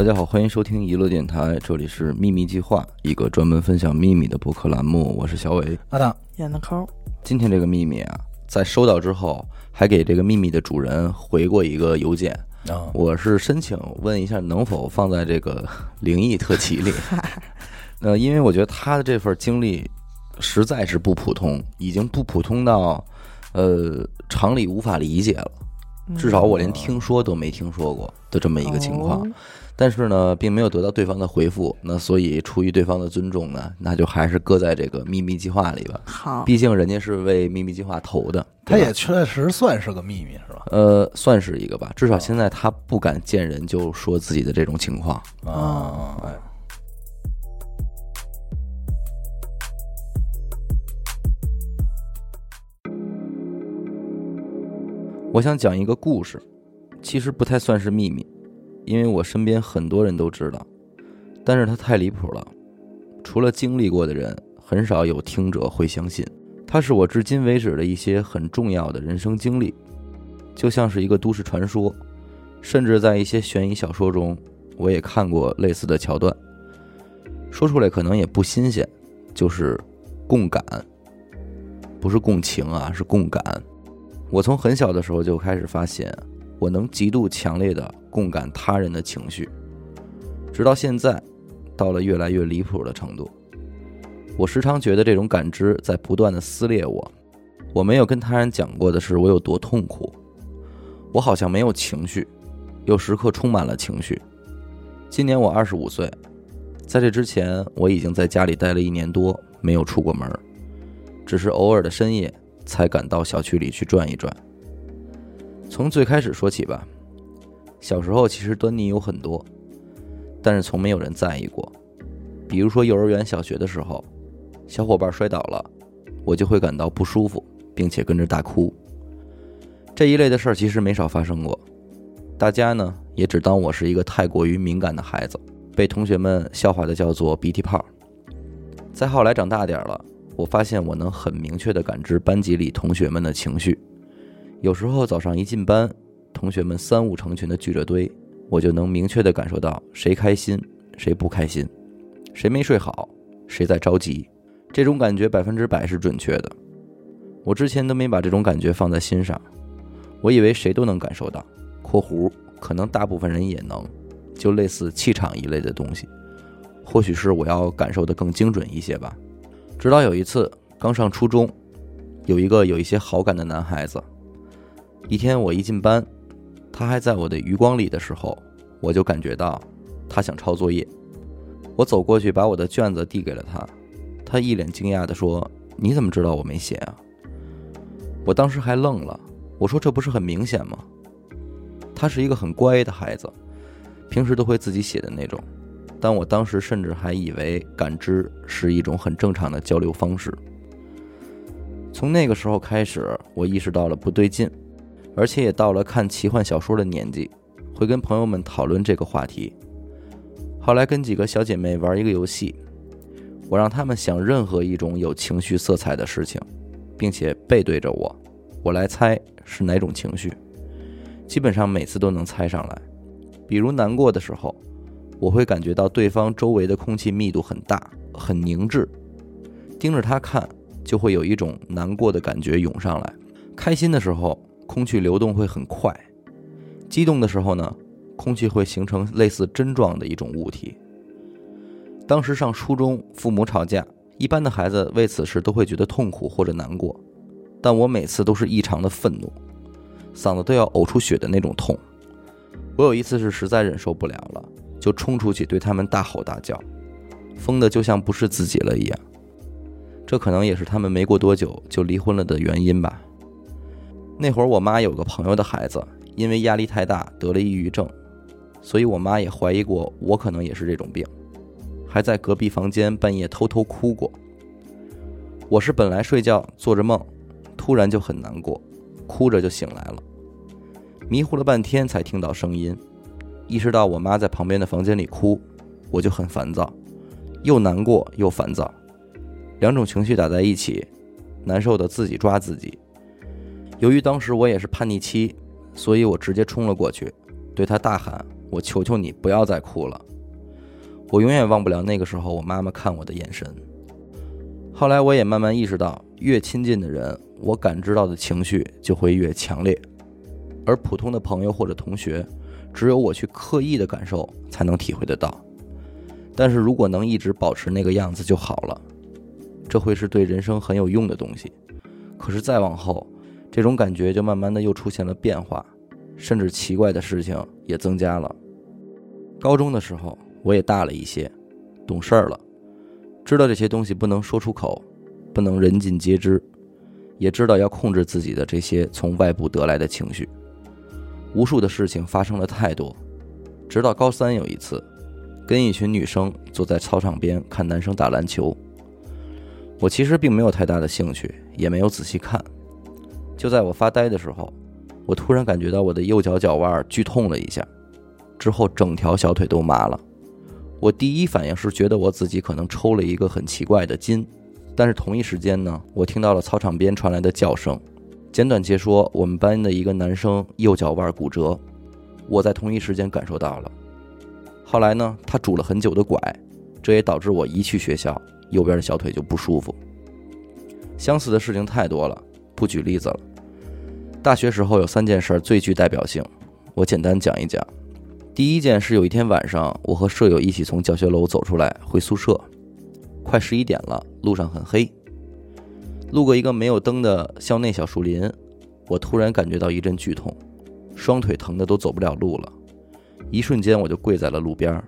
大家好，欢迎收听娱乐电台，这里是秘密计划，一个专门分享秘密的博客栏目。我是小伟。阿当，演的抠，今天这个秘密啊，在收到之后，还给这个秘密的主人回过一个邮件。啊，我是申请问一下，能否放在这个灵异特辑里？呃，因为我觉得他的这份经历实在是不普通，已经不普通到呃常理无法理解了。至少我连听说都没听说过的这么一个情况。哦但是呢，并没有得到对方的回复，那所以出于对方的尊重呢，那就还是搁在这个秘密计划里吧。好，毕竟人家是为秘密计划投的，他也确实算是个秘密，是吧？呃算是一个吧。至少现在他不敢见人就说自己的这种情况。啊，哎，我想讲一个故事，其实不太算是秘密，因为我身边很多人都知道，但是它太离谱了，除了经历过的人，很少有听者会相信。它是我至今为止的一些很重要的人生经历，就像是一个都市传说，甚至在一些悬疑小说中，我也看过类似的桥段。说出来可能也不新鲜，就是共感，不是共情啊，是共感。我从很小的时候就开始发现，我能极度强烈的共感他人的情绪，直到现在，到了越来越离谱的程度。我时常觉得这种感知在不断的撕裂我。我没有跟他人讲过的是我有多痛苦，我好像没有情绪，又时刻充满了情绪。今年我二十五岁，在这之前我已经在家里待了一年多，没有出过门，只是偶尔的深夜才敢到小区里去转一转。从最开始说起吧，小时候其实端倪有很多，但是从没有人在意过。比如说幼儿园、小学的时候，小伙伴摔倒了，我就会感到不舒服，并且跟着大哭。这一类的事儿其实没少发生过，大家呢也只当我是一个太过于敏感的孩子，被同学们笑话的叫做鼻涕泡。再后来长大点了，我发现我能很明确的感知班级里同学们的情绪。有时候早上一进班，同学们三五成群的聚着堆，我就能明确地感受到谁开心，谁不开心，谁没睡好，谁在着急。这种感觉百分之百是准确的。我之前都没把这种感觉放在心上，我以为谁都能感受到（括弧可能大部分人也能），就类似气场一类的东西。或许是我要感受的更精准一些吧。直到有一次刚上初中，有一个有一些好感的男孩子。一天我一进班，他还在我的余光里的时候，我就感觉到他想抄作业。我走过去把我的卷子递给了他，他一脸惊讶地说：“你怎么知道我没写啊？”我当时还愣了，我说：“这不是很明显吗？”他是一个很乖的孩子，平时都会自己写的那种。但我当时甚至还以为感知是一种很正常的交流方式。从那个时候开始，我意识到了不对劲，而且也到了看奇幻小说的年纪，会跟朋友们讨论这个话题。后来跟几个小姐妹玩一个游戏，我让她们想任何一种有情绪色彩的事情，并且背对着我，我来猜是哪种情绪。基本上每次都能猜上来。比如难过的时候，我会感觉到对方周围的空气密度很大，很凝滞，盯着他看，就会有一种难过的感觉涌上来。开心的时候，空气流动会很快；激动的时候呢，空气会形成类似针状的一种物体。当时上初中，父母吵架，一般的孩子为此事都会觉得痛苦或者难过，但我每次都是异常的愤怒，嗓子都要呕出血的那种痛。我有一次是实在忍受不了了，就冲出去对他们大吼大叫，疯的就像不是自己了一样。这可能也是他们没过多久就离婚了的原因吧。那会儿我妈有个朋友的孩子，因为压力太大得了抑郁症，所以我妈也怀疑过我可能也是这种病，还在隔壁房间半夜偷偷哭过。我是本来睡觉做着梦，突然就很难过，哭着就醒来了，迷糊了半天才听到声音，意识到我妈在旁边的房间里哭，我就很烦躁，又难过又烦躁，两种情绪打在一起，难受的自己抓自己。由于当时我也是叛逆期，所以我直接冲了过去，对他大喊：“我求求你不要再哭了。我永远忘不了那个时候我妈妈看我的眼神。后来我也慢慢意识到，越亲近的人，我感知到的情绪就会越强烈，而普通的朋友或者同学，只有我去刻意的感受才能体会得到。但是如果能一直保持那个样子就好了，这会是对人生很有用的东西。可是再往后，这种感觉就慢慢的又出现了变化，甚至奇怪的事情也增加了。高中的时候，我也大了一些，懂事儿了，知道这些东西不能说出口，不能人尽皆知，也知道要控制自己的这些从外部得来的情绪。无数的事情发生了太多，直到高三有一次，跟一群女生坐在操场边看男生打篮球，我其实并没有太大的兴趣，也没有仔细看。就在我发呆的时候，我突然感觉到我的右脚脚腕剧痛了一下，之后整条小腿都麻了。我第一反应是觉得我自己可能抽了一个很奇怪的筋，但是同一时间呢，我听到了操场边传来的叫声。简短截说，我们班的一个男生右脚腕骨折，我在同一时间感受到了。后来呢，他拄了很久的拐，这也导致我一去学校，右边的小腿就不舒服。相似的事情太多了，不举例子了。大学时候有三件事最具代表性，我简单讲一讲。第一件是有一天晚上，我和舍友一起从教学楼走出来回宿舍，快十一点了，路上很黑。路过一个没有灯的校内小树林，我突然感觉到一阵剧痛，双腿疼得都走不了路了。一瞬间我就跪在了路边。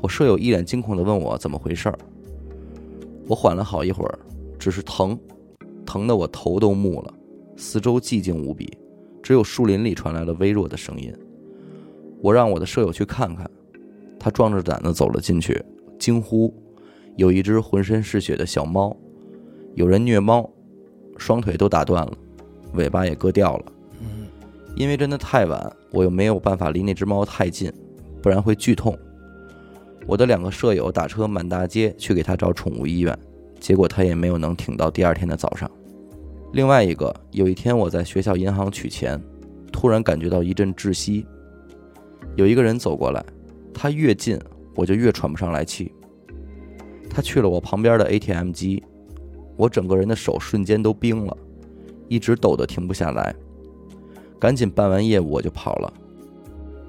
我舍友一脸惊恐地问我怎么回事儿。我缓了好一会儿，只是疼，疼得我头都木了。四周寂静无比，只有树林里传来了微弱的声音。我让我的舍友去看看，他壮着胆子走了进去，惊呼：“有一只浑身是血的小猫，有人虐猫，双腿都打断了，尾巴也割掉了。”嗯，因为真的太晚，我又没有办法离那只猫太近，不然会剧痛。我的两个舍友打车满大街去给他找宠物医院，结果他也没有能挺到第二天的早上。另外一个，有一天我在学校银行取钱，突然感觉到一阵窒息。有一个人走过来，他越近我就越喘不上来气。他去了我旁边的 ATM 机，我整个人的手瞬间都冰了，一直抖得停不下来。赶紧办完业务我就跑了。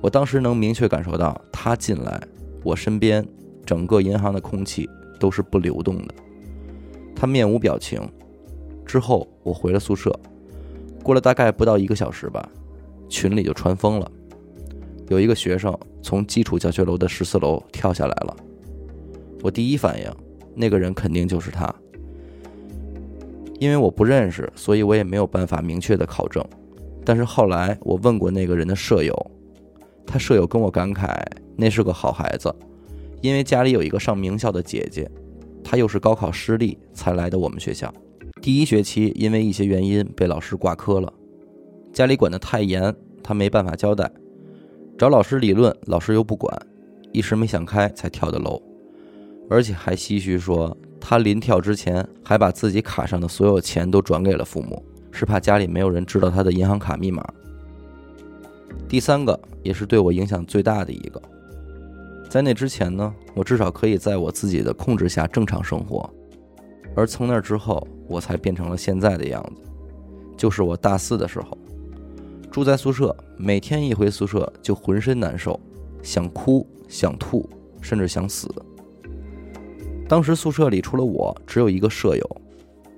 我当时能明确感受到他进来，我身边整个银行的空气都是不流动的。他面无表情。之后我回了宿舍，过了大概不到一个小时吧，群里就传疯了，有一个学生从基础教学楼的十四楼跳下来了。我第一反应，那个人肯定就是他，因为我不认识，所以我也没有办法明确的考证。但是后来我问过那个人的舍友，他舍友跟我感慨，那是个好孩子，因为家里有一个上名校的姐姐，他又是高考失利才来的我们学校。第一学期因为一些原因被老师挂科了，家里管得太严，他没办法交代，找老师理论，老师又不管，一时没想开才跳的楼，而且还唏嘘说他临跳之前还把自己卡上的所有钱都转给了父母，是怕家里没有人知道他的银行卡密码。第三个也是对我影响最大的一个，在那之前呢，我至少可以在我自己的控制下正常生活。而从那之后，我才变成了现在的样子。就是我大四的时候，住在宿舍，每天一回宿舍就浑身难受，想哭、想吐，甚至想死。当时宿舍里除了我，只有一个舍友，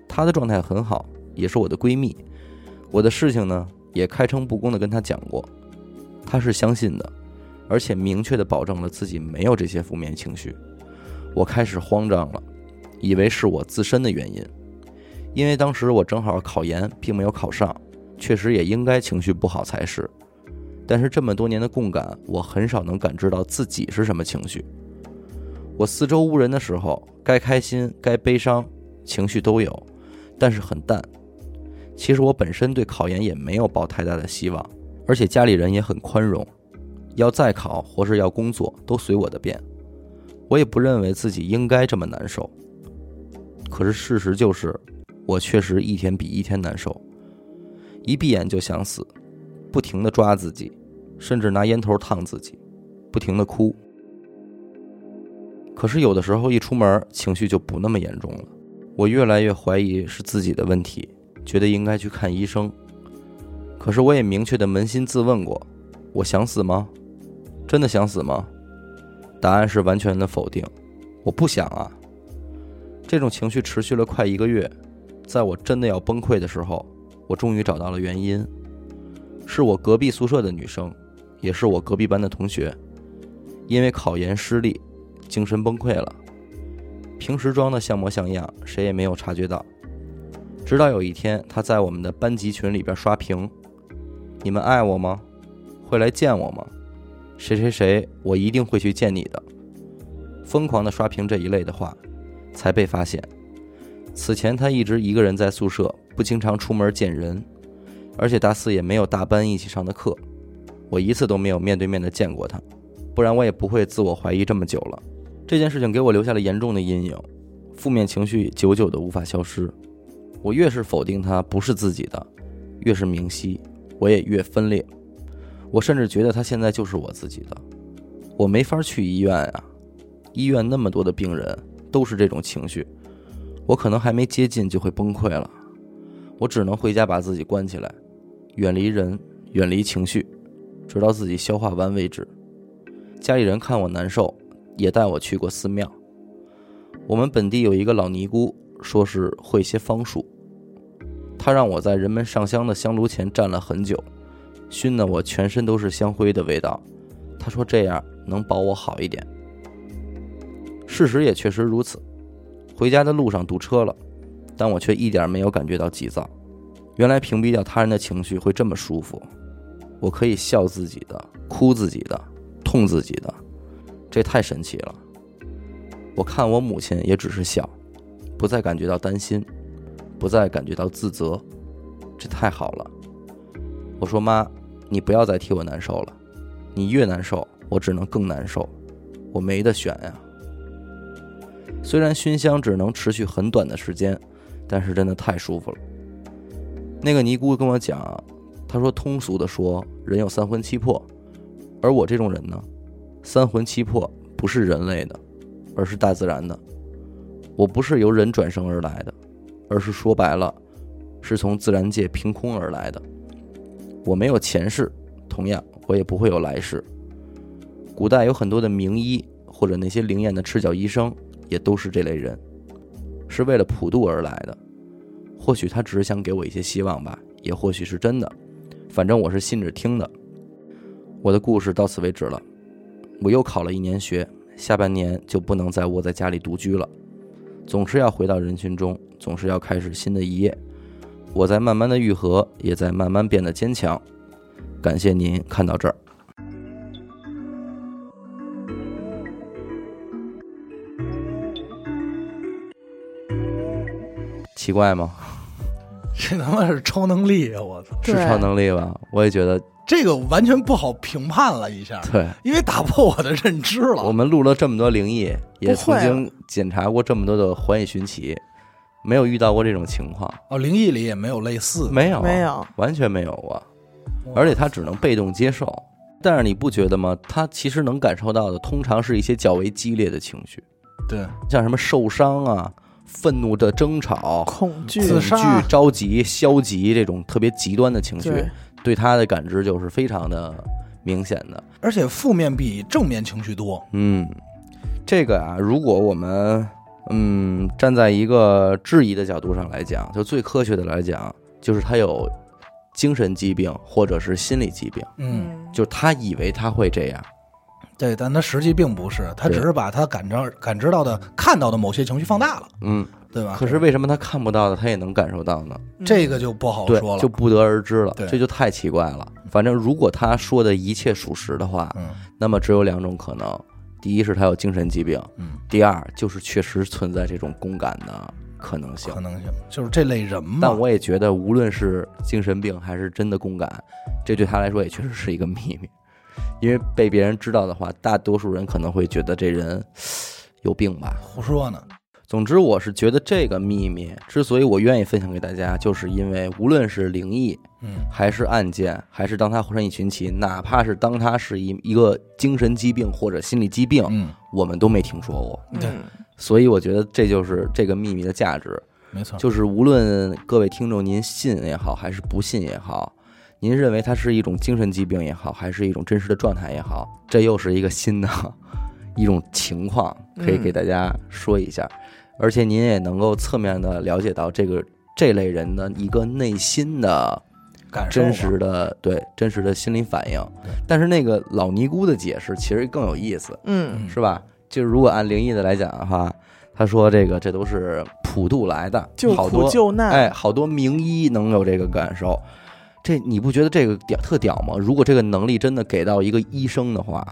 她的状态很好，也是我的闺蜜。我的事情呢，也开诚布公的跟她讲过，她是相信的，而且明确的保证了自己没有这些负面情绪。我开始慌张了。以为是我自身的原因，因为当时我正好考研，并没有考上，确实也应该情绪不好才是。但是这么多年的共感，我很少能感知到自己是什么情绪。我四周无人的时候，该开心该悲伤，情绪都有，但是很淡。其实我本身对考研也没有抱太大的希望，而且家里人也很宽容，要再考或是要工作都随我的便。我也不认为自己应该这么难受。可是事实就是，我确实一天比一天难受，一闭眼就想死，不停的抓自己，甚至拿烟头烫自己，不停的哭。可是有的时候一出门，情绪就不那么严重了。我越来越怀疑是自己的问题，觉得应该去看医生。可是我也明确的扪心自问过：我想死吗？真的想死吗？答案是完全的否定。我不想啊。这种情绪持续了快一个月，在我真的要崩溃的时候，我终于找到了原因，是我隔壁宿舍的女生，也是我隔壁班的同学，因为考研失利，精神崩溃了。平时装的像模像样，谁也没有察觉到。直到有一天，她在我们的班级群里边刷屏：“你们爱我吗？会来见我吗？谁谁谁，我一定会去见你的。”疯狂的刷屏这一类的话。才被发现。此前他一直一个人在宿舍，不经常出门见人，而且大四也没有大班一起上的课，我一次都没有面对面的见过他，不然我也不会自我怀疑这么久了。这件事情给我留下了严重的阴影，负面情绪久久的无法消失。我越是否定他不是自己的，越是明晰，我也越分裂。我甚至觉得他现在就是我自己的，我没法去医院啊，医院那么多的病人。都是这种情绪，我可能还没接近就会崩溃了，我只能回家把自己关起来，远离人，远离情绪，直到自己消化完为止。家里人看我难受，也带我去过寺庙。我们本地有一个老尼姑，说是会些方术，她让我在人们上香的香炉前站了很久，熏得我全身都是香灰的味道。她说这样能保我好一点。事实也确实如此，回家的路上堵车了，但我却一点没有感觉到急躁。原来屏蔽掉他人的情绪会这么舒服，我可以笑自己的，哭自己的，痛自己的，这太神奇了。我看我母亲也只是笑，不再感觉到担心，不再感觉到自责，这太好了。我说妈，你不要再替我难受了，你越难受，我只能更难受，我没得选呀。虽然熏香只能持续很短的时间，但是真的太舒服了。那个尼姑跟我讲，她说通俗的说，人有三魂七魄，而我这种人呢，三魂七魄不是人类的，而是大自然的。我不是由人转生而来的，而是说白了，是从自然界凭空而来的。我没有前世，同样我也不会有来世。古代有很多的名医或者那些灵验的赤脚医生。也都是这类人，是为了普渡而来的。或许他只是想给我一些希望吧，也或许是真的。反正我是信着听的。我的故事到此为止了。我又考了一年学，下半年就不能再窝在家里独居了，总是要回到人群中，总是要开始新的一页。我在慢慢的愈合，也在慢慢变得坚强。感谢您看到这儿。奇怪吗？这他妈是超能力啊！我操，是超能力吧？我也觉得这个完全不好评判了一下。对，因为打破我的认知了。我们录了这么多灵异，也曾经检查过这么多的环宇寻奇，没有遇到过这种情况。哦，灵异里也没有类似，没有，没有，完全没有啊！而且他只能被动接受。但是你不觉得吗？他其实能感受到的，通常是一些较为激烈的情绪。对，像什么受伤啊。愤怒的争吵、恐惧、自惧、着急、消极，这种特别极端的情绪，对他的感知就是非常的明显的。而且负面比正面情绪多。嗯，这个啊，如果我们嗯站在一个质疑的角度上来讲，就最科学的来讲，就是他有精神疾病或者是心理疾病。嗯，就是他以为他会这样。对，但他实际并不是，他只是把他感知、感知到的、看到的某些情绪放大了，嗯，对吧？可是为什么他看不到的，他也能感受到呢？这个就不好说了，就不得而知了。对，这就太奇怪了。反正如果他说的一切属实的话，嗯，那么只有两种可能：第一是他有精神疾病，嗯；第二就是确实存在这种共感的可能性。可能性就是这类人嘛。但我也觉得，无论是精神病还是真的共感，这对他来说也确实是一个秘密。因为被别人知道的话，大多数人可能会觉得这人有病吧？胡说呢。总之，我是觉得这个秘密之所以我愿意分享给大家，就是因为无论是灵异，嗯，还是案件，还是当他浑身一群奇，哪怕是当他是一一个精神疾病或者心理疾病，嗯，我们都没听说过。对嗯所以我觉得这就是这个秘密的价值，没错，就是无论各位听众您信也好，还是不信也好，您认为它是一种精神疾病也好，还是一种真实的状态也好，这又是一个新的 一种情况，可以给大家说一下，而且您也能够侧面的了解到这个这类人的一个内心的感受真实的对真实的心理反应。但是那个老尼姑的解释其实更有意思，嗯嗯是吧？就是如果按灵异的来讲的话，他说这个这都是普渡来的，救好多苦救难，哎，好多名医能有这个感受。这你不觉得这个屌特屌吗？如果这个能力真的给到一个医生的话，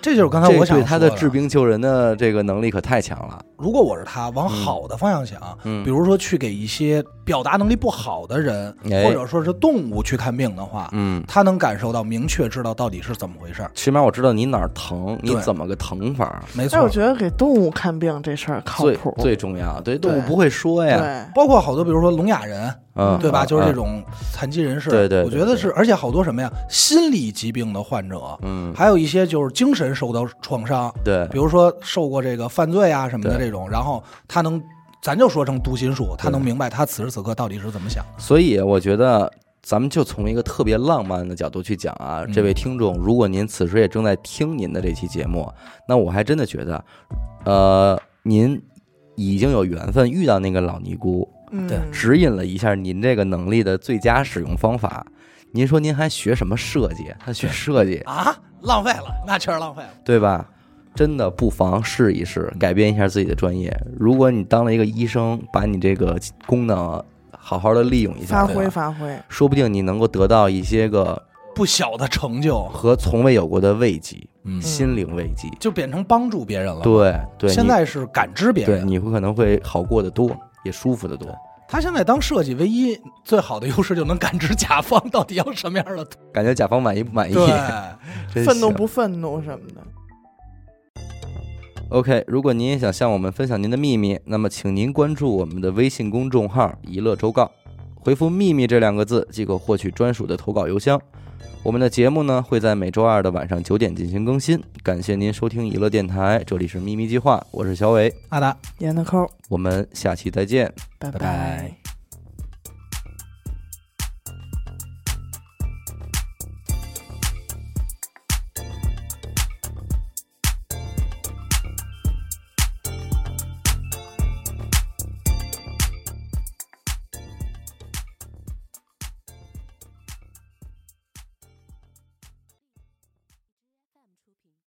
这就是刚才我想对他的的治。病救人的这个能力可太强了。如果我是他，往好的方向想，嗯比如说去给一些表达能力不好的人，哎或者说是动物去看病的话，嗯，他能感受到，明确知道到底是怎么回事儿。起码我知道你哪儿疼，你怎么个疼法，没错但我，觉得给动物看病这事儿靠谱，最重要。对，动物不会说呀，包括好多，比如说聋哑人，嗯，对吧？嗯就是这，种残疾人士，对对对我觉得是，而且好多什么呀，心理疾病的患者，嗯，还有一些就是精神受到创伤，对比，如说受过这个犯罪啊什么的这种，然后他能，咱就说成读心术，他能明白他此时此刻到底是怎么想的。所以我觉得。咱们就从一个特别浪漫的角度去讲啊，嗯这位听众，如果您此时也正在听您的这期节目，那我还真的觉得，呃，您已经有缘分遇到那个老尼姑，嗯，对指引了一下您这个能力的最佳使用方法。您说您还学什么设计？他学设计，啊，浪费了，那确实浪费了。对吧？真的不妨试一试，改变一下自己的专业。如果你当了一个医生，把你这个功能好好的利用一下，发挥发挥，说不定你能够得到一些个不小的成就，和从未有过的慰藉，嗯，心灵慰藉。就变成帮助别人了。，对对，现在是感知别人。对你会可能会好过得多，也舒服得多。他现在当设计，唯一最好的优势就能感知甲方到底要什么样的。感觉甲方满意不满意？对，愤怒不愤怒什么的，OK，如果您也想向我们分享您的秘密，那么请您关注我们的微信公众号“一乐周告”，回复“秘密”这两个字即可获取专属的投稿邮箱。我们的节目呢会在每周二的晚上九点进行更新。感谢您收听娱乐电台，这里是秘密计划，我是小伟，阿达。严的扣，我们下期再见。拜拜拜